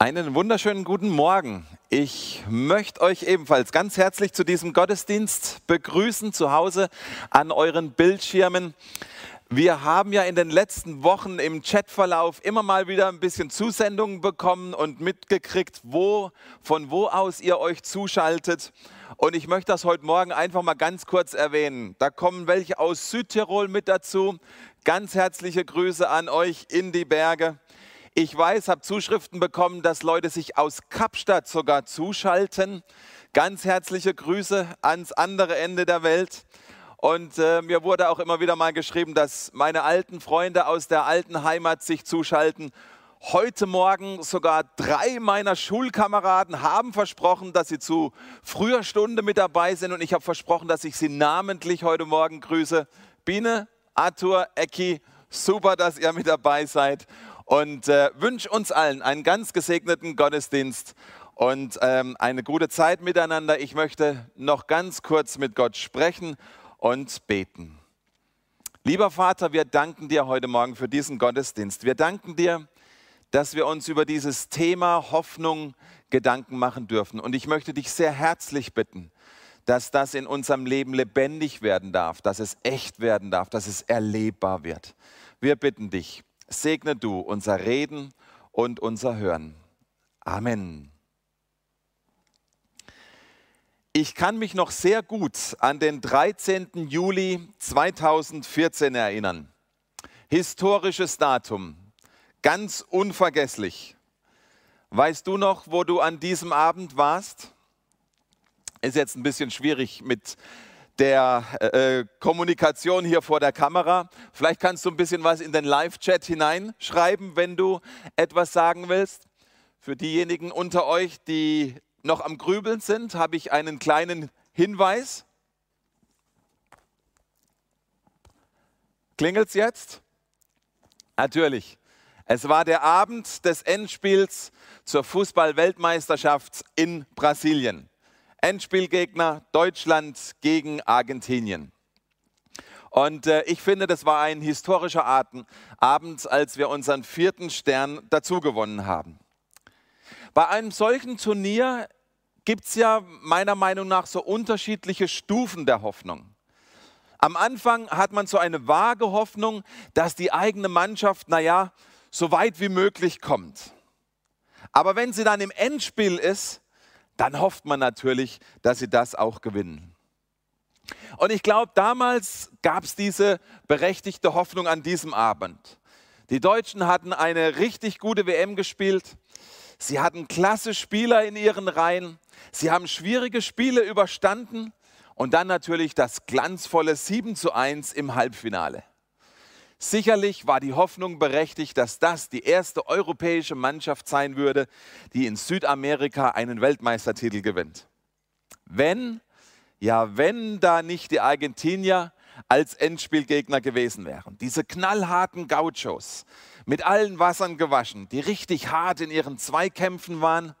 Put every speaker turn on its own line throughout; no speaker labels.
Einen wunderschönen guten Morgen. Ich möchte euch ebenfalls ganz herzlich zu diesem Gottesdienst begrüßen, zu Hause an euren Bildschirmen. Wir haben ja in den letzten Wochen im Chatverlauf immer mal wieder ein bisschen Zusendungen bekommen und mitgekriegt, wo, von wo aus ihr euch zuschaltet. Und ich möchte das heute Morgen einfach mal ganz kurz erwähnen. Da kommen welche aus Südtirol mit dazu. Ganz herzliche Grüße an euch in die Berge. Ich weiß, habe Zuschriften bekommen, dass Leute sich aus Kapstadt sogar zuschalten. Ganz herzliche Grüße ans andere Ende der Welt. Und äh, mir wurde auch immer wieder mal geschrieben, dass meine alten Freunde aus der alten Heimat sich zuschalten. Heute Morgen sogar drei meiner Schulkameraden haben versprochen, dass sie zu früher Stunde mit dabei sind. Und ich habe versprochen, dass ich sie namentlich heute Morgen grüße. Biene, Arthur, Ecki, super, dass ihr mit dabei seid und äh, wünsche uns allen einen ganz gesegneten Gottesdienst und ähm, eine gute Zeit miteinander. Ich möchte noch ganz kurz mit Gott sprechen und beten. Lieber Vater, wir danken dir heute Morgen für diesen Gottesdienst. Wir danken dir, dass wir uns über dieses Thema Hoffnung Gedanken machen dürfen. Und ich möchte dich sehr herzlich bitten, dass das in unserem Leben lebendig werden darf, dass es echt werden darf, dass es erlebbar wird. Wir bitten dich, segne du unser Reden und unser Hören. Amen. Ich kann mich noch sehr gut an den 13. Juli 2014 erinnern. Historisches Datum, ganz unvergesslich. Weißt du noch, wo du an diesem Abend warst? Ist jetzt ein bisschen schwierig mit der äh, äh, Kommunikation hier vor der Kamera. Vielleicht kannst du ein bisschen was in den Live-Chat hineinschreiben, wenn du etwas sagen willst. Für diejenigen unter euch, die noch am Grübeln sind, habe ich einen kleinen Hinweis. Klingelt es jetzt? Natürlich. Es war der Abend des Endspiels zur Fußball-Weltmeisterschaft in Brasilien. Endspielgegner Deutschland gegen Argentinien. Und äh, ich finde, das war ein historischer Abend, als wir unseren vierten Stern dazugewonnen haben. Bei einem solchen Turnier gibt es ja meiner Meinung nach so unterschiedliche Stufen der Hoffnung. Am Anfang hat man so eine vage Hoffnung, dass die eigene Mannschaft, naja, so weit wie möglich kommt. Aber wenn sie dann im Endspiel ist, dann hofft man natürlich, dass sie das auch gewinnen. Und ich glaube, damals gab es diese berechtigte Hoffnung an diesem Abend. Die Deutschen hatten eine richtig gute WM gespielt. Sie hatten klasse Spieler in ihren Reihen. Sie haben schwierige Spiele überstanden und dann natürlich das glanzvolle 7 zu 1 im Halbfinale. Sicherlich war die Hoffnung berechtigt, dass das die erste europäische Mannschaft sein würde, die in Südamerika einen Weltmeistertitel gewinnt. Wenn, ja, wenn da nicht die Argentinier als Endspielgegner gewesen wären. Diese knallharten Gauchos, mit allen Wassern gewaschen, die richtig hart in ihren Zweikämpfen waren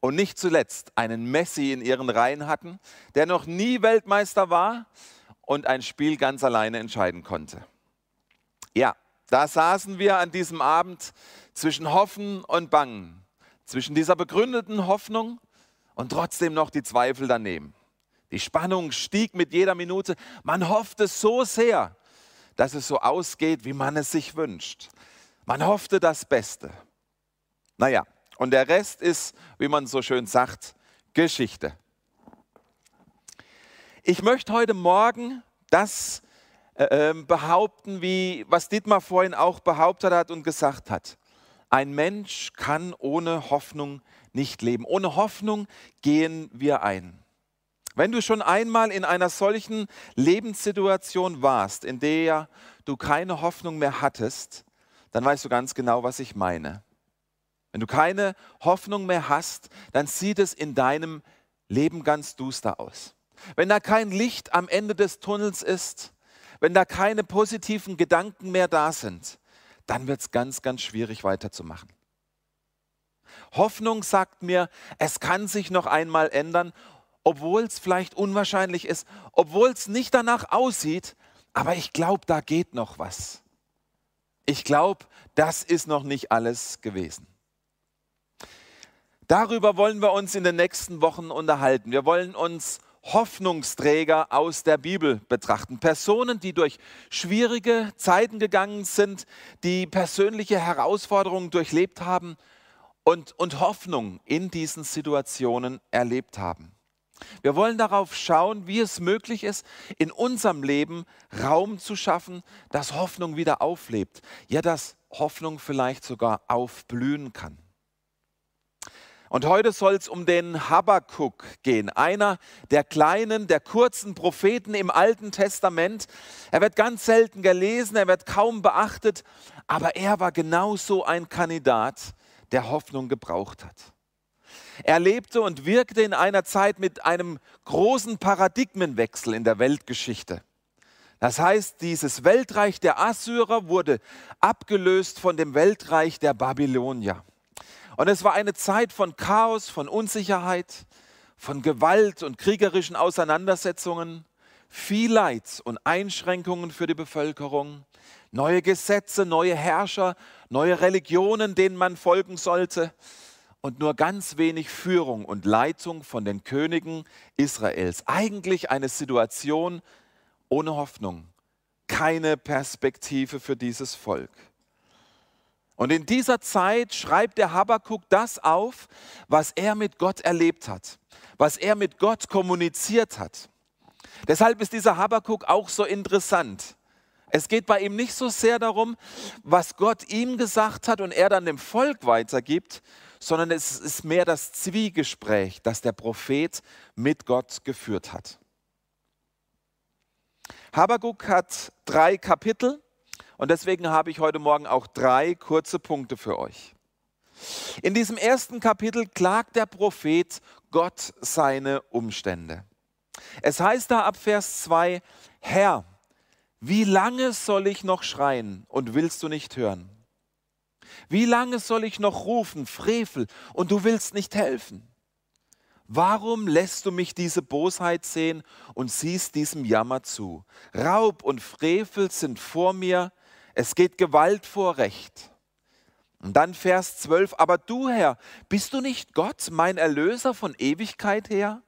und nicht zuletzt einen Messi in ihren Reihen hatten, der noch nie Weltmeister war und ein Spiel ganz alleine entscheiden konnte. Ja, da saßen wir an diesem Abend zwischen Hoffen und Bangen, zwischen dieser begründeten Hoffnung und trotzdem noch die Zweifel daneben. Die Spannung stieg mit jeder Minute. Man hoffte so sehr, dass es so ausgeht, wie man es sich wünscht. Man hoffte das Beste. Naja, und der Rest ist, wie man so schön sagt, Geschichte. Ich möchte heute Morgen das äh, ähm, behaupten, wie was Dietmar vorhin auch behauptet hat und gesagt hat. Ein Mensch kann ohne Hoffnung nicht leben. Ohne Hoffnung gehen wir ein. Wenn du schon einmal in einer solchen Lebenssituation warst, in der du keine Hoffnung mehr hattest, dann weißt du ganz genau, was ich meine. Wenn du keine Hoffnung mehr hast, dann sieht es in deinem Leben ganz duster aus. Wenn da kein Licht am Ende des Tunnels ist, wenn da keine positiven Gedanken mehr da sind, dann wird es ganz, ganz schwierig weiterzumachen. Hoffnung sagt mir, es kann sich noch einmal ändern, obwohl es vielleicht unwahrscheinlich ist, obwohl es nicht danach aussieht, aber ich glaube, da geht noch was. Ich glaube, das ist noch nicht alles gewesen. Darüber wollen wir uns in den nächsten Wochen unterhalten. Wir wollen uns Hoffnungsträger aus der Bibel betrachten. Personen, die durch schwierige Zeiten gegangen sind, die persönliche Herausforderungen durchlebt haben und, und Hoffnung in diesen Situationen erlebt haben. Wir wollen darauf schauen, wie es möglich ist, in unserem Leben Raum zu schaffen, dass Hoffnung wieder auflebt. Ja, dass Hoffnung vielleicht sogar aufblühen kann. Und heute soll es um den Habakkuk gehen, einer der kleinen, der kurzen Propheten im Alten Testament. Er wird ganz selten gelesen, er wird kaum beachtet, aber er war genauso ein Kandidat, der Hoffnung gebraucht hat. Er lebte und wirkte in einer Zeit mit einem großen Paradigmenwechsel in der Weltgeschichte. Das heißt, dieses Weltreich der Assyrer wurde abgelöst von dem Weltreich der Babylonier. Und es war eine Zeit von Chaos, von Unsicherheit, von Gewalt und kriegerischen Auseinandersetzungen, viel Leid und Einschränkungen für die Bevölkerung, neue Gesetze, neue Herrscher, neue Religionen, denen man folgen sollte und nur ganz wenig Führung und Leitung von den Königen Israels. Eigentlich eine Situation ohne Hoffnung, keine Perspektive für dieses Volk. Und in dieser Zeit schreibt der Habakkuk das auf, was er mit Gott erlebt hat, was er mit Gott kommuniziert hat. Deshalb ist dieser Habakkuk auch so interessant. Es geht bei ihm nicht so sehr darum, was Gott ihm gesagt hat und er dann dem Volk weitergibt, sondern es ist mehr das Zwiegespräch, das der Prophet mit Gott geführt hat. Habakkuk hat drei Kapitel und deswegen habe ich heute Morgen auch drei kurze Punkte für euch. In diesem ersten Kapitel klagt der Prophet Gott seine Umstände. Es heißt da ab Vers 2, Herr, wie lange soll ich noch schreien und willst du nicht hören? Wie lange soll ich noch rufen, Frevel, und du willst nicht helfen? Warum lässt du mich diese Bosheit sehen und siehst diesem Jammer zu? Raub und Frevel sind vor mir, es geht Gewalt vor Recht. Und dann Vers 12, aber du Herr, bist du nicht Gott, mein Erlöser von Ewigkeit her?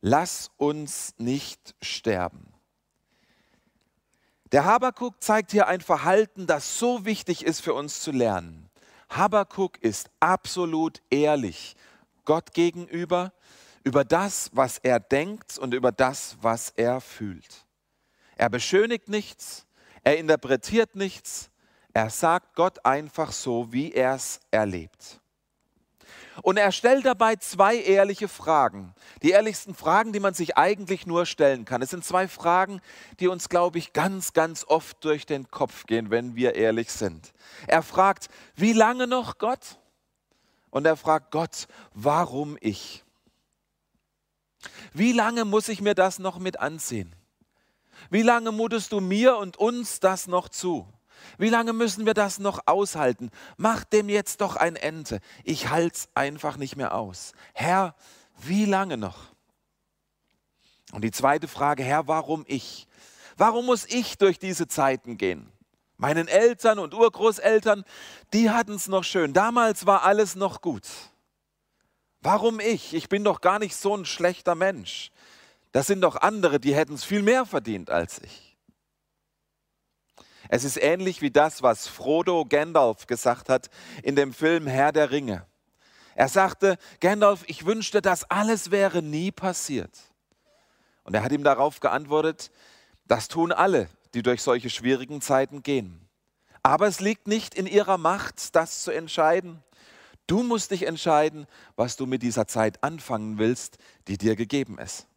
Lass uns nicht sterben. Der Habakuk zeigt hier ein Verhalten, das so wichtig ist für uns zu lernen. Habakuk ist absolut ehrlich Gott gegenüber, über das, was er denkt und über das, was er fühlt. Er beschönigt nichts, er interpretiert nichts, er sagt Gott einfach so, wie er es erlebt. Und er stellt dabei zwei ehrliche Fragen. Die ehrlichsten Fragen, die man sich eigentlich nur stellen kann. Es sind zwei Fragen, die uns, glaube ich, ganz, ganz oft durch den Kopf gehen, wenn wir ehrlich sind. Er fragt, wie lange noch Gott? Und er fragt Gott, warum ich? Wie lange muss ich mir das noch mit ansehen? Wie lange mutest du mir und uns das noch zu? Wie lange müssen wir das noch aushalten? Mach dem jetzt doch ein Ende. Ich halt's einfach nicht mehr aus. Herr, wie lange noch? Und die zweite Frage, Herr, warum ich? Warum muss ich durch diese Zeiten gehen? Meinen Eltern und Urgroßeltern, die hatten es noch schön. Damals war alles noch gut. Warum ich? Ich bin doch gar nicht so ein schlechter Mensch. Das sind doch andere, die hätten es viel mehr verdient als ich. Es ist ähnlich wie das, was Frodo Gandalf gesagt hat in dem Film Herr der Ringe. Er sagte, Gandalf, ich wünschte, das alles wäre nie passiert. Und er hat ihm darauf geantwortet, das tun alle, die durch solche schwierigen Zeiten gehen. Aber es liegt nicht in ihrer Macht, das zu entscheiden. Du musst dich entscheiden, was du mit dieser Zeit anfangen willst, die dir gegeben ist.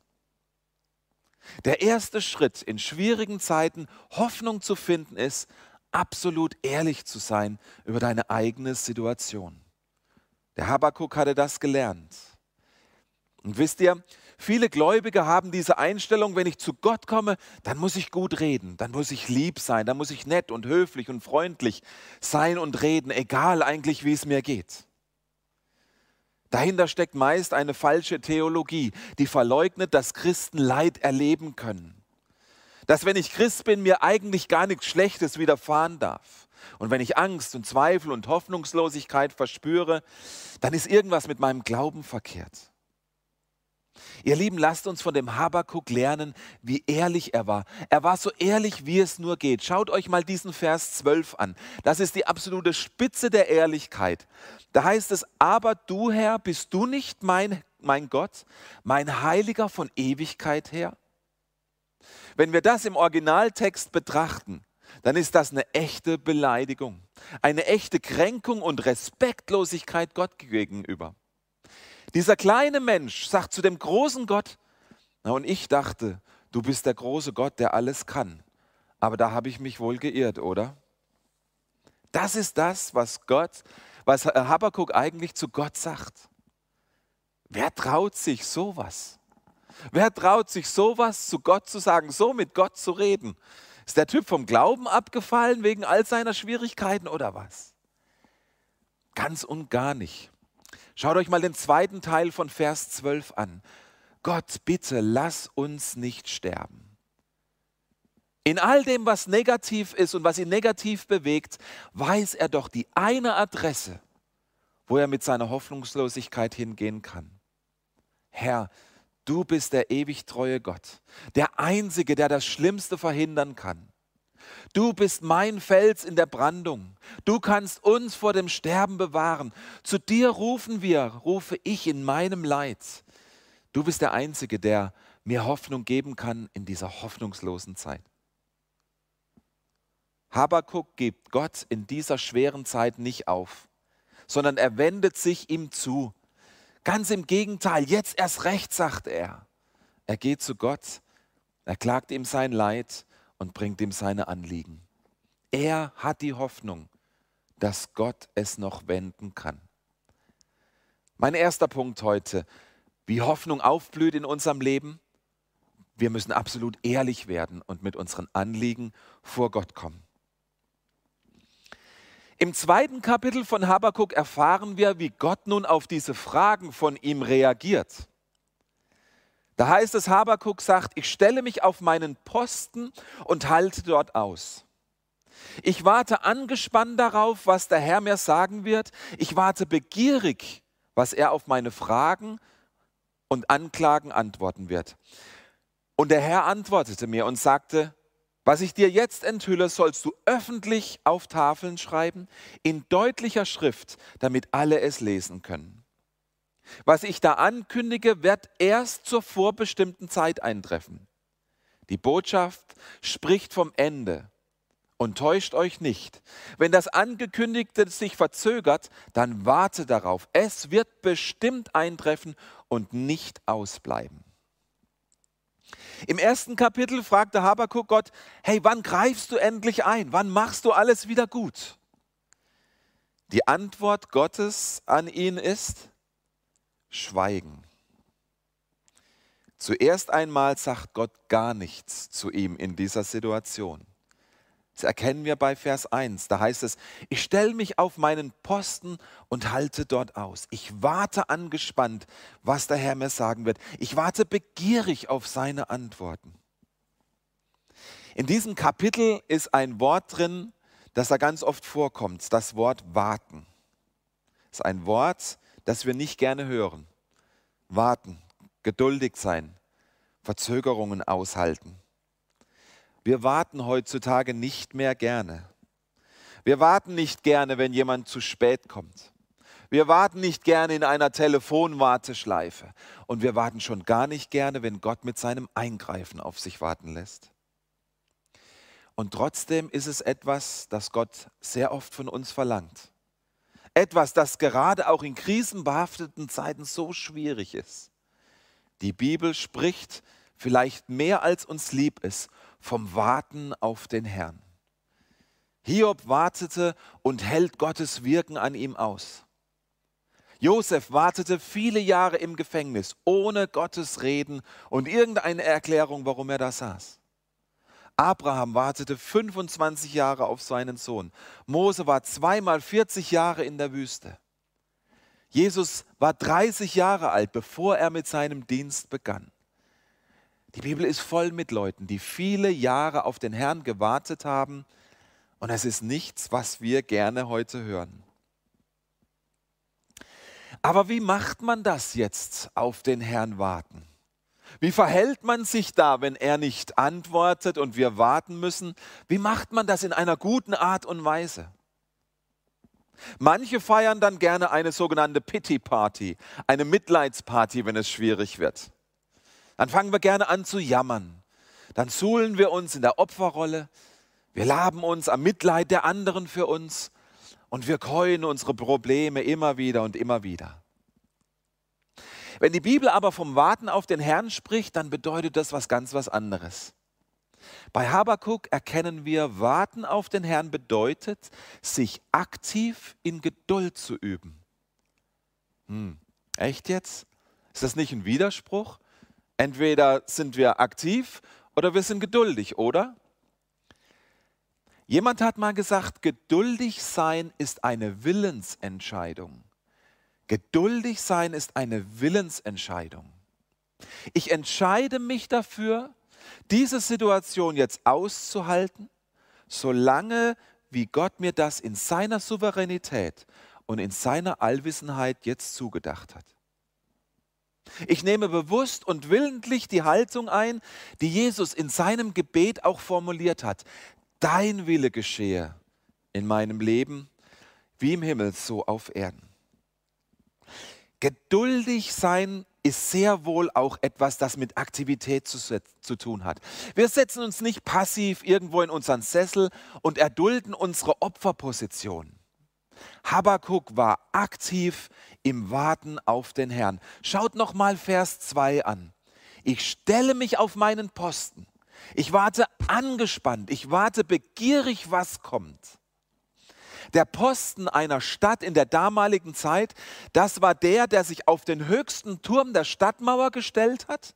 Der erste Schritt in schwierigen Zeiten Hoffnung zu finden ist, absolut ehrlich zu sein über deine eigene Situation. Der Habakkuk hatte das gelernt. Und wisst ihr, viele Gläubige haben diese Einstellung, wenn ich zu Gott komme, dann muss ich gut reden, dann muss ich lieb sein, dann muss ich nett und höflich und freundlich sein und reden, egal eigentlich, wie es mir geht. Dahinter steckt meist eine falsche Theologie, die verleugnet, dass Christen Leid erleben können. Dass wenn ich Christ bin, mir eigentlich gar nichts Schlechtes widerfahren darf. Und wenn ich Angst und Zweifel und Hoffnungslosigkeit verspüre, dann ist irgendwas mit meinem Glauben verkehrt. Ihr Lieben, lasst uns von dem Habakuk lernen, wie ehrlich er war. Er war so ehrlich, wie es nur geht. Schaut euch mal diesen Vers 12 an. Das ist die absolute Spitze der Ehrlichkeit. Da heißt es, aber du Herr, bist du nicht mein, mein Gott, mein Heiliger von Ewigkeit her? Wenn wir das im Originaltext betrachten, dann ist das eine echte Beleidigung, eine echte Kränkung und Respektlosigkeit Gott gegenüber. Dieser kleine Mensch sagt zu dem großen Gott, na und ich dachte, du bist der große Gott, der alles kann. Aber da habe ich mich wohl geirrt, oder? Das ist das, was Gott, was Habakkuk eigentlich zu Gott sagt. Wer traut sich sowas? Wer traut sich sowas zu Gott zu sagen, so mit Gott zu reden? Ist der Typ vom Glauben abgefallen wegen all seiner Schwierigkeiten oder was? Ganz und gar nicht. Schaut euch mal den zweiten Teil von Vers 12 an. Gott, bitte lass uns nicht sterben. In all dem, was negativ ist und was ihn negativ bewegt, weiß er doch die eine Adresse, wo er mit seiner Hoffnungslosigkeit hingehen kann. Herr, du bist der ewig treue Gott, der Einzige, der das Schlimmste verhindern kann. Du bist mein Fels in der Brandung. Du kannst uns vor dem Sterben bewahren. Zu dir rufen wir, rufe ich in meinem Leid. Du bist der Einzige, der mir Hoffnung geben kann in dieser hoffnungslosen Zeit. Habakuk gibt Gott in dieser schweren Zeit nicht auf, sondern er wendet sich ihm zu. Ganz im Gegenteil, jetzt erst recht, sagt er. Er geht zu Gott, er klagt ihm sein Leid und bringt ihm seine Anliegen. Er hat die Hoffnung, dass Gott es noch wenden kann. Mein erster Punkt heute, wie Hoffnung aufblüht in unserem Leben. Wir müssen absolut ehrlich werden und mit unseren Anliegen vor Gott kommen. Im zweiten Kapitel von Habakkuk erfahren wir, wie Gott nun auf diese Fragen von ihm reagiert. Da heißt es, Habakuk sagt, ich stelle mich auf meinen Posten und halte dort aus. Ich warte angespannt darauf, was der Herr mir sagen wird. Ich warte begierig, was er auf meine Fragen und Anklagen antworten wird. Und der Herr antwortete mir und sagte, was ich dir jetzt enthülle, sollst du öffentlich auf Tafeln schreiben, in deutlicher Schrift, damit alle es lesen können. Was ich da ankündige, wird erst zur vorbestimmten Zeit eintreffen. Die Botschaft spricht vom Ende und täuscht euch nicht. Wenn das Angekündigte sich verzögert, dann warte darauf. Es wird bestimmt eintreffen und nicht ausbleiben. Im ersten Kapitel fragte Habakuk Gott, hey, wann greifst du endlich ein? Wann machst du alles wieder gut? Die Antwort Gottes an ihn ist, Schweigen. Zuerst einmal sagt Gott gar nichts zu ihm in dieser Situation. Das erkennen wir bei Vers 1. Da heißt es, ich stelle mich auf meinen Posten und halte dort aus. Ich warte angespannt, was der Herr mir sagen wird. Ich warte begierig auf seine Antworten. In diesem Kapitel ist ein Wort drin, das da ganz oft vorkommt, das Wort warten. Das ist ein Wort, das wir nicht gerne hören. Warten, geduldig sein, Verzögerungen aushalten. Wir warten heutzutage nicht mehr gerne. Wir warten nicht gerne, wenn jemand zu spät kommt. Wir warten nicht gerne in einer Telefonwarteschleife. Und wir warten schon gar nicht gerne, wenn Gott mit seinem Eingreifen auf sich warten lässt. Und trotzdem ist es etwas, das Gott sehr oft von uns verlangt. Etwas, das gerade auch in krisenbehafteten Zeiten so schwierig ist. Die Bibel spricht vielleicht mehr als uns lieb ist vom Warten auf den Herrn. Hiob wartete und hält Gottes Wirken an ihm aus. Josef wartete viele Jahre im Gefängnis ohne Gottes Reden und irgendeine Erklärung, warum er da saß. Abraham wartete 25 Jahre auf seinen Sohn. Mose war zweimal 40 Jahre in der Wüste. Jesus war 30 Jahre alt, bevor er mit seinem Dienst begann. Die Bibel ist voll mit Leuten, die viele Jahre auf den Herrn gewartet haben Und es ist nichts, was wir gerne heute hören. Aber wie macht man das jetzt auf den Herrn warten? Wie verhält man sich da, wenn er nicht antwortet und wir warten müssen? Wie macht man das in einer guten Art und Weise? Manche feiern dann gerne eine sogenannte Pity Party, eine Mitleidsparty, wenn es schwierig wird. Dann fangen wir gerne an zu jammern. Dann suhlen wir uns in der Opferrolle. Wir laben uns am Mitleid der anderen für uns und wir keuen unsere Probleme immer wieder und immer wieder. Wenn die Bibel aber vom Warten auf den Herrn spricht, dann bedeutet das was ganz was anderes. Bei Habakuk erkennen wir, warten auf den Herrn bedeutet, sich aktiv in Geduld zu üben. Hm, echt jetzt? Ist das nicht ein Widerspruch? Entweder sind wir aktiv oder wir sind geduldig, oder? Jemand hat mal gesagt, geduldig sein ist eine Willensentscheidung. Geduldig sein ist eine Willensentscheidung. Ich entscheide mich dafür, diese Situation jetzt auszuhalten, solange wie Gott mir das in seiner Souveränität und in seiner Allwissenheit jetzt zugedacht hat. Ich nehme bewusst und willentlich die Haltung ein, die Jesus in seinem Gebet auch formuliert hat. Dein Wille geschehe in meinem Leben, wie im Himmel, so auf Erden. Geduldig sein ist sehr wohl auch etwas, das mit Aktivität zu, zu, tun hat. Wir setzen uns nicht passiv irgendwo in unseren Sessel und erdulden unsere Opferposition. Habakuk war aktiv im Warten auf den Herrn. Schaut noch mal Vers 2 an. Ich stelle mich auf meinen Posten. Ich warte angespannt. Ich warte begierig, was kommt. Der Posten einer Stadt in der damaligen Zeit, das war der, der sich auf den höchsten Turm der Stadtmauer gestellt hat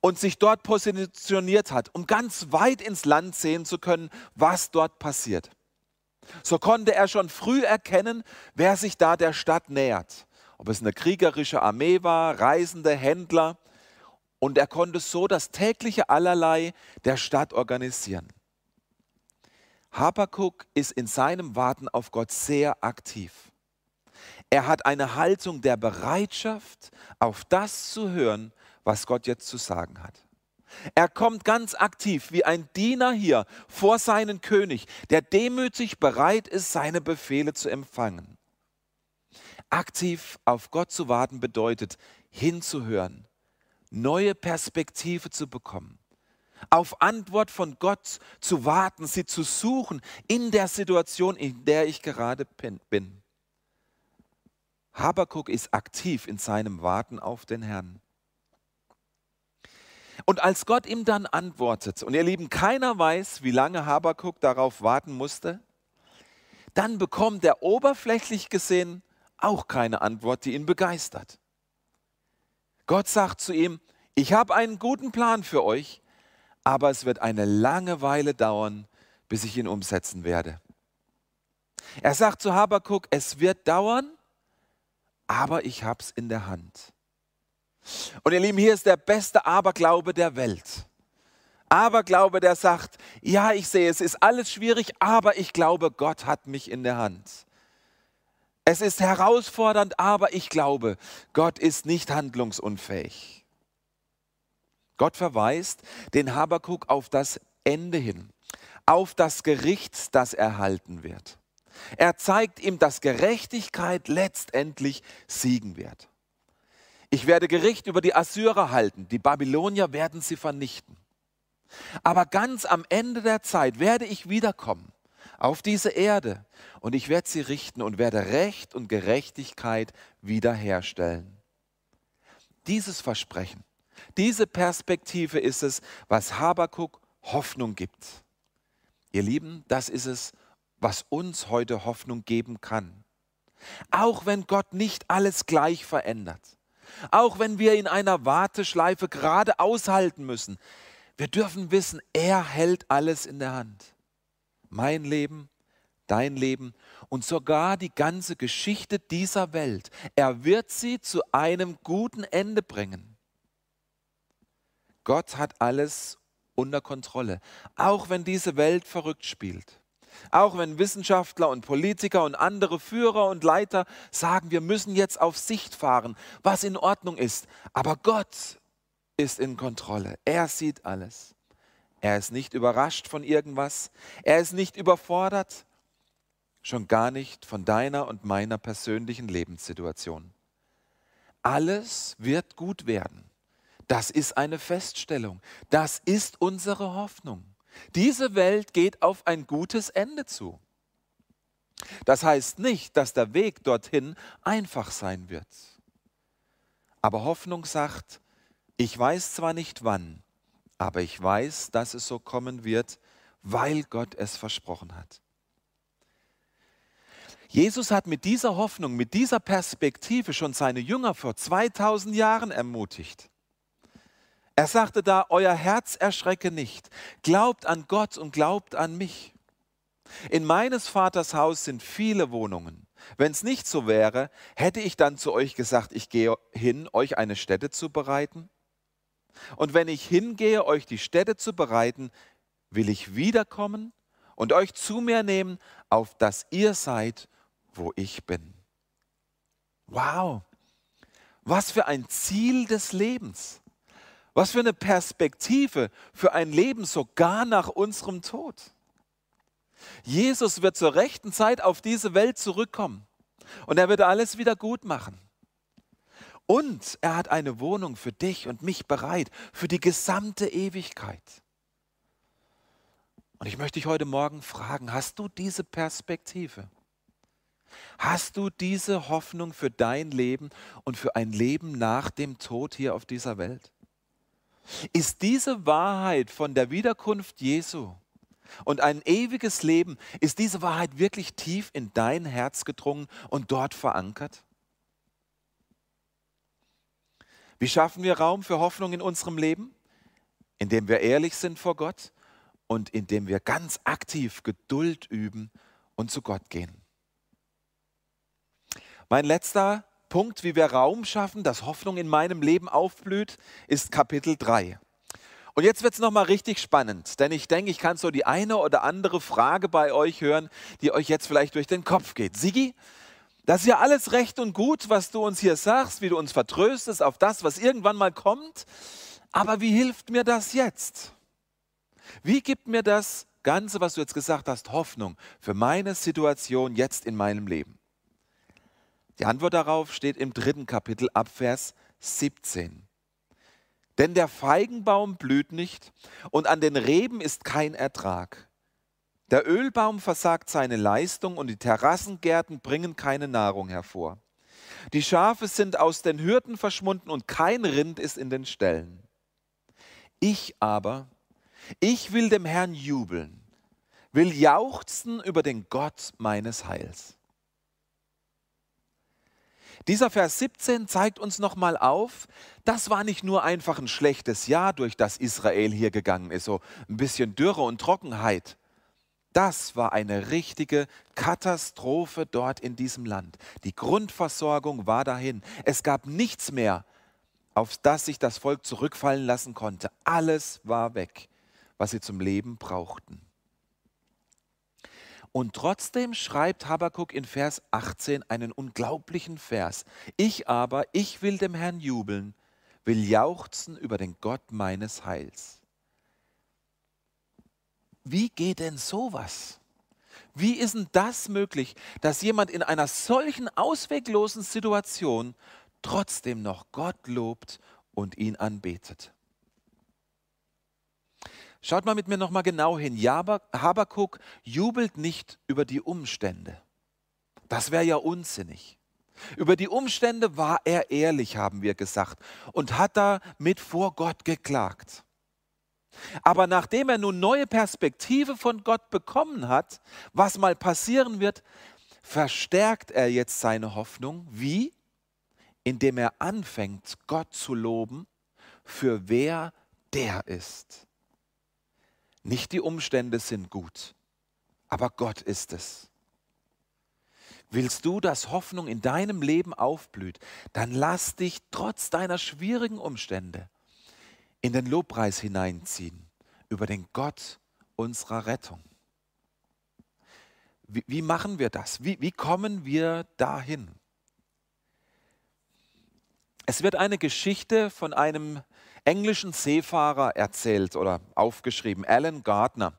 und sich dort positioniert hat, um ganz weit ins Land sehen zu können, was dort passiert. So konnte er schon früh erkennen, wer sich da der Stadt nähert. Ob es eine kriegerische Armee war, Reisende, Händler. Und er konnte so das tägliche Allerlei der Stadt organisieren. Habakuk ist in seinem Warten auf Gott sehr aktiv. Er hat eine Haltung der Bereitschaft, auf das zu hören, was Gott jetzt zu sagen hat. Er kommt ganz aktiv wie ein Diener hier vor seinen König, der demütig bereit ist, seine Befehle zu empfangen. Aktiv auf Gott zu warten bedeutet hinzuhören, neue Perspektive zu bekommen, auf Antwort von Gott zu warten, sie zu suchen in der Situation, in der ich gerade bin. Habakuk ist aktiv in seinem Warten auf den Herrn. Und als Gott ihm dann antwortet, und ihr Lieben, keiner weiß, wie lange Habakuk darauf warten musste, dann bekommt er oberflächlich gesehen auch keine Antwort, die ihn begeistert. Gott sagt zu ihm, ich habe einen guten Plan für euch, aber es wird eine lange Weile dauern, bis ich ihn umsetzen werde. Er sagt zu Habakuk, es wird dauern, aber ich habe es in der Hand. Und ihr Lieben, hier ist der beste Aberglaube der Welt. Aberglaube, der sagt, ja, ich sehe, es ist alles schwierig, aber ich glaube, Gott hat mich in der Hand. Es ist herausfordernd, aber ich glaube, Gott ist nicht handlungsunfähig. Gott verweist den Habakuk auf das Ende hin, auf das Gericht, das erhalten wird. Er zeigt ihm, dass Gerechtigkeit letztendlich siegen wird. Ich werde Gericht über die Assyrer halten, die Babylonier werden sie vernichten. Aber ganz am Ende der Zeit werde ich wiederkommen auf diese Erde und ich werde sie richten und werde Recht und Gerechtigkeit wiederherstellen. Dieses Versprechen diese Perspektive ist es, was Habakuk Hoffnung gibt. Ihr Lieben, das ist es, was uns heute Hoffnung geben kann. Auch wenn Gott nicht alles gleich verändert, auch wenn wir in einer Warteschleife gerade aushalten müssen, wir dürfen wissen, er hält alles in der Hand. Mein Leben, dein Leben und sogar die ganze Geschichte dieser Welt. Er wird sie zu einem guten Ende bringen. Gott hat alles unter Kontrolle, auch wenn diese Welt verrückt spielt. Auch wenn Wissenschaftler und Politiker und andere Führer und Leiter sagen, wir müssen jetzt auf Sicht fahren, was in Ordnung ist. Aber Gott ist in Kontrolle. Er sieht alles. Er ist nicht überrascht von irgendwas. Er ist nicht überfordert. Schon gar nicht von deiner und meiner persönlichen Lebenssituation. Alles wird gut werden. Das ist eine Feststellung. Das ist unsere Hoffnung. Diese Welt geht auf ein gutes Ende zu. Das heißt nicht, dass der Weg dorthin einfach sein wird. Aber Hoffnung sagt, ich weiß zwar nicht wann, aber ich weiß, dass es so kommen wird, weil Gott es versprochen hat. Jesus hat mit dieser Hoffnung, mit dieser Perspektive schon seine Jünger vor 2000 Jahren ermutigt. Er sagte da, euer Herz erschrecke nicht, glaubt an Gott und glaubt an mich. In meines Vaters Haus sind viele Wohnungen. Wenn es nicht so wäre, hätte ich dann zu euch gesagt, ich gehe hin, euch eine Stätte zu bereiten? Und wenn ich hingehe, euch die Stätte zu bereiten, will ich wiederkommen und euch zu mir nehmen, auf dass ihr seid, wo ich bin. Wow, was für ein Ziel des Lebens. Was für eine Perspektive für ein Leben sogar nach unserem Tod. Jesus wird zur rechten Zeit auf diese Welt zurückkommen und er wird alles wieder gut machen. Und er hat eine Wohnung für dich und mich bereit, für die gesamte Ewigkeit. Und ich möchte dich heute Morgen fragen, hast du diese Perspektive? Hast du diese Hoffnung für dein Leben und für ein Leben nach dem Tod hier auf dieser Welt? Ist diese Wahrheit von der Wiederkunft Jesu und ein ewiges Leben, ist diese Wahrheit wirklich tief in dein Herz gedrungen und dort verankert? Wie schaffen wir Raum für Hoffnung in unserem Leben? Indem wir ehrlich sind vor Gott und indem wir ganz aktiv Geduld üben und zu Gott gehen. Mein letzter Punkt, wie wir Raum schaffen, dass Hoffnung in meinem Leben aufblüht, ist Kapitel 3. Und jetzt wird es nochmal richtig spannend, denn ich denke, ich kann so die eine oder andere Frage bei euch hören, die euch jetzt vielleicht durch den Kopf geht. Sigi, das ist ja alles recht und gut, was du uns hier sagst, wie du uns vertröstest auf das, was irgendwann mal kommt. Aber wie hilft mir das jetzt? Wie gibt mir das Ganze, was du jetzt gesagt hast, Hoffnung für meine Situation jetzt in meinem Leben? Die Antwort darauf steht im dritten Kapitel ab Vers 17. Denn der Feigenbaum blüht nicht und an den Reben ist kein Ertrag. Der Ölbaum versagt seine Leistung und die Terrassengärten bringen keine Nahrung hervor. Die Schafe sind aus den Hürden verschwunden und kein Rind ist in den Ställen. Ich aber, ich will dem Herrn jubeln, will jauchzen über den Gott meines Heils. Dieser Vers 17 zeigt uns nochmal auf, das war nicht nur einfach ein schlechtes Jahr, durch das Israel hier gegangen ist, so ein bisschen Dürre und Trockenheit. Das war eine richtige Katastrophe dort in diesem Land. Die Grundversorgung war dahin. Es gab nichts mehr, auf das sich das Volk zurückfallen lassen konnte. Alles war weg, was sie zum Leben brauchten. Und trotzdem schreibt Habakuk in Vers 18 einen unglaublichen Vers. Ich aber, ich will dem Herrn jubeln, will jauchzen über den Gott meines Heils. Wie geht denn sowas? Wie ist denn das möglich, dass jemand in einer solchen ausweglosen Situation trotzdem noch Gott lobt und ihn anbetet? Schaut mal mit mir nochmal genau hin. Habakuk jubelt nicht über die Umstände. Das wäre ja unsinnig. Über die Umstände war er ehrlich, haben wir gesagt, und hat damit vor Gott geklagt. Aber nachdem er nun neue Perspektive von Gott bekommen hat, was mal passieren wird, verstärkt er jetzt seine Hoffnung. Wie? Indem er anfängt, Gott zu loben, für wer der ist. Nicht die Umstände sind gut, aber Gott ist es. Willst du, dass Hoffnung in deinem Leben aufblüht, dann lass dich trotz deiner schwierigen Umstände in den Lobpreis hineinziehen über den Gott unserer Rettung. Wie, wie machen wir das? Wie, wie kommen wir dahin? Es wird eine Geschichte von einem englischen Seefahrer erzählt oder aufgeschrieben, Alan Gardner,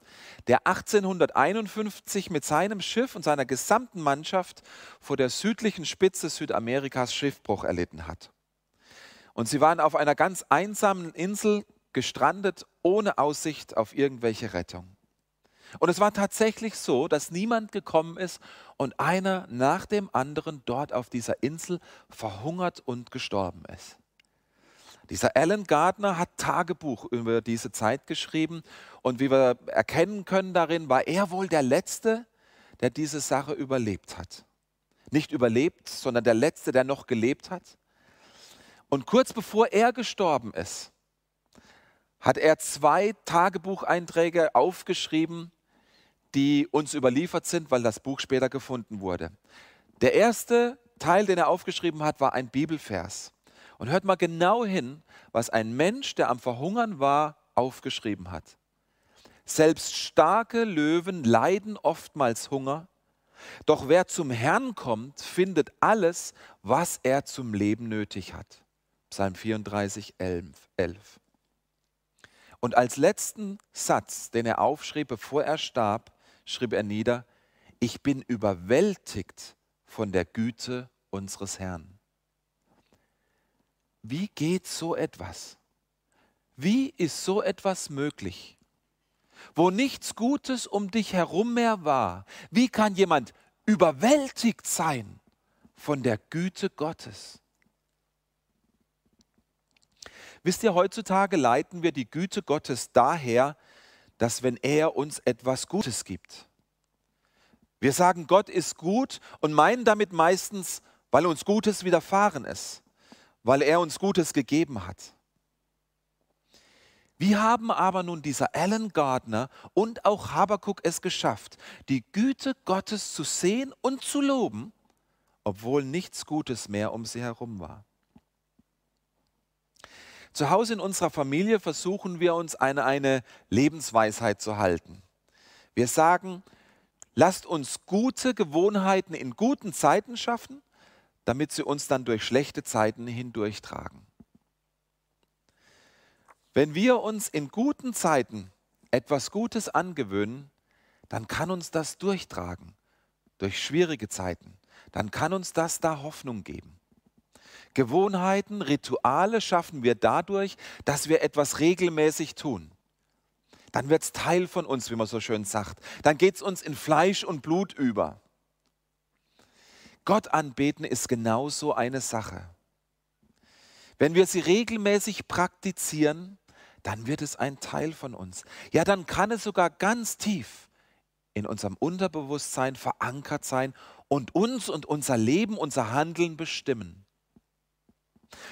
der 1851 mit seinem Schiff und seiner gesamten Mannschaft vor der südlichen Spitze Südamerikas Schiffbruch erlitten hat. Und sie waren auf einer ganz einsamen Insel gestrandet, ohne Aussicht auf irgendwelche Rettung. Und es war tatsächlich so, dass niemand gekommen ist und einer nach dem anderen dort auf dieser Insel verhungert und gestorben ist. Dieser Alan Gardner hat Tagebuch über diese Zeit geschrieben und wie wir erkennen können darin, war er wohl der Letzte, der diese Sache überlebt hat. Nicht überlebt, sondern der Letzte, der noch gelebt hat. Und kurz bevor er gestorben ist, hat er zwei Tagebucheinträge aufgeschrieben, die uns überliefert sind, weil das Buch später gefunden wurde. Der erste Teil, den er aufgeschrieben hat, war ein Bibelvers. Und hört mal genau hin, was ein Mensch, der am Verhungern war, aufgeschrieben hat. Selbst starke Löwen leiden oftmals Hunger, doch wer zum Herrn kommt, findet alles, was er zum Leben nötig hat. Psalm 34, 11. Und als letzten Satz, den er aufschrieb, bevor er starb, schrieb er nieder, ich bin überwältigt von der Güte unseres Herrn. Wie geht so etwas? Wie ist so etwas möglich? Wo nichts Gutes um dich herum mehr war, wie kann jemand überwältigt sein von der Güte Gottes? Wisst ihr, heutzutage leiten wir die Güte Gottes daher, dass wenn er uns etwas Gutes gibt. Wir sagen, Gott ist gut und meinen damit meistens, weil uns Gutes widerfahren ist weil er uns Gutes gegeben hat. Wie haben aber nun dieser Alan Gardner und auch Habakuk es geschafft, die Güte Gottes zu sehen und zu loben, obwohl nichts Gutes mehr um sie herum war? Zu Hause in unserer Familie versuchen wir uns eine, eine Lebensweisheit zu halten. Wir sagen, lasst uns gute Gewohnheiten in guten Zeiten schaffen damit sie uns dann durch schlechte Zeiten hindurchtragen. Wenn wir uns in guten Zeiten etwas Gutes angewöhnen, dann kann uns das durchtragen durch schwierige Zeiten. Dann kann uns das da Hoffnung geben. Gewohnheiten, Rituale schaffen wir dadurch, dass wir etwas regelmäßig tun. Dann wird es Teil von uns, wie man so schön sagt. Dann geht es uns in Fleisch und Blut über. Gott anbeten ist genauso eine Sache. Wenn wir sie regelmäßig praktizieren, dann wird es ein Teil von uns. Ja, dann kann es sogar ganz tief in unserem Unterbewusstsein verankert sein und uns und unser Leben, unser Handeln bestimmen.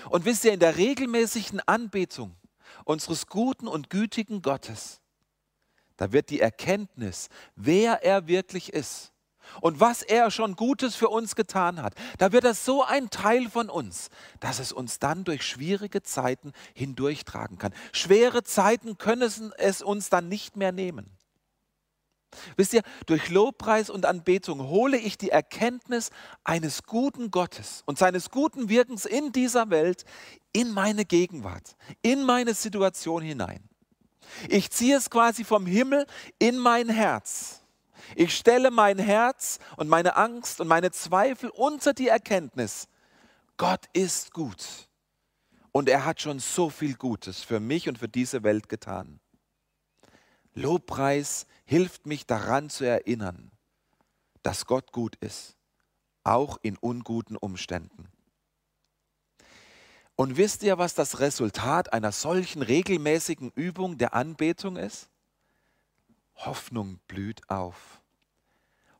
Und wisst ihr, in der regelmäßigen Anbetung unseres guten und gütigen Gottes, da wird die Erkenntnis, wer er wirklich ist, und was er schon Gutes für uns getan hat, da wird das so ein Teil von uns, dass es uns dann durch schwierige Zeiten hindurchtragen kann. Schwere Zeiten können es uns dann nicht mehr nehmen. Wisst ihr, durch Lobpreis und Anbetung hole ich die Erkenntnis eines guten Gottes und seines guten Wirkens in dieser Welt in meine Gegenwart, in meine Situation hinein. Ich ziehe es quasi vom Himmel in mein Herz ich stelle mein Herz und meine Angst und meine Zweifel unter die Erkenntnis, Gott ist gut. Und er hat schon so viel Gutes für mich und für diese Welt getan. Lobpreis hilft mich daran zu erinnern, dass Gott gut ist, auch in unguten Umständen. Und wisst ihr, was das Resultat einer solchen regelmäßigen Übung der Anbetung ist? Hoffnung blüht auf.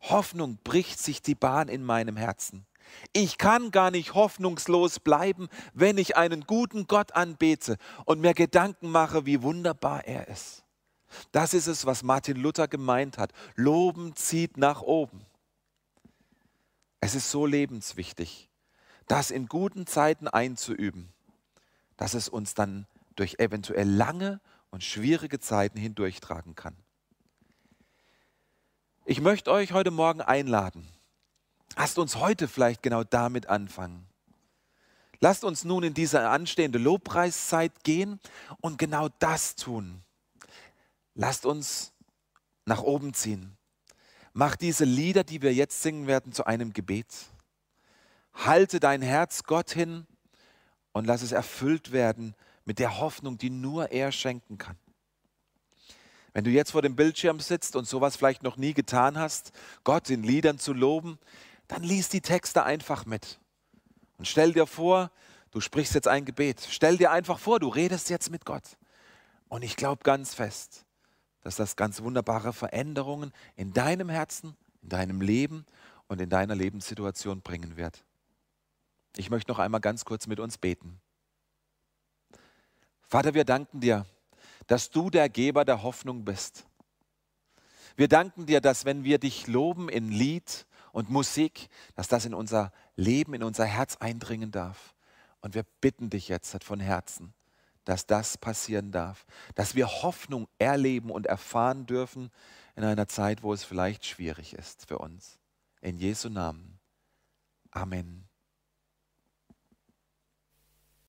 Hoffnung bricht sich die Bahn in meinem Herzen. Ich kann gar nicht hoffnungslos bleiben, wenn ich einen guten Gott anbete und mir Gedanken mache, wie wunderbar er ist. Das ist es, was Martin Luther gemeint hat. Loben zieht nach oben. Es ist so lebenswichtig, das in guten Zeiten einzuüben, dass es uns dann durch eventuell lange und schwierige Zeiten hindurchtragen kann. Ich möchte euch heute Morgen einladen. Lasst uns heute vielleicht genau damit anfangen. Lasst uns nun in diese anstehende Lobpreiszeit gehen und genau das tun. Lasst uns nach oben ziehen. Mach diese Lieder, die wir jetzt singen werden, zu einem Gebet. Halte dein Herz Gott hin und lass es erfüllt werden mit der Hoffnung, die nur er schenken kann. Wenn du jetzt vor dem Bildschirm sitzt und sowas vielleicht noch nie getan hast, Gott in Liedern zu loben, dann lies die Texte einfach mit. Und stell dir vor, du sprichst jetzt ein Gebet. Stell dir einfach vor, du redest jetzt mit Gott. Und ich glaube ganz fest, dass das ganz wunderbare Veränderungen in deinem Herzen, in deinem Leben und in deiner Lebenssituation bringen wird. Ich möchte noch einmal ganz kurz mit uns beten. Vater, wir danken dir, dass du der Geber der Hoffnung bist. Wir danken dir, dass wenn wir dich loben in Lied und Musik, dass das in unser Leben, in unser Herz eindringen darf. Und wir bitten dich jetzt von Herzen, dass das passieren darf, dass wir Hoffnung erleben und erfahren dürfen in einer Zeit, wo es vielleicht schwierig ist für uns. In Jesu Namen. Amen.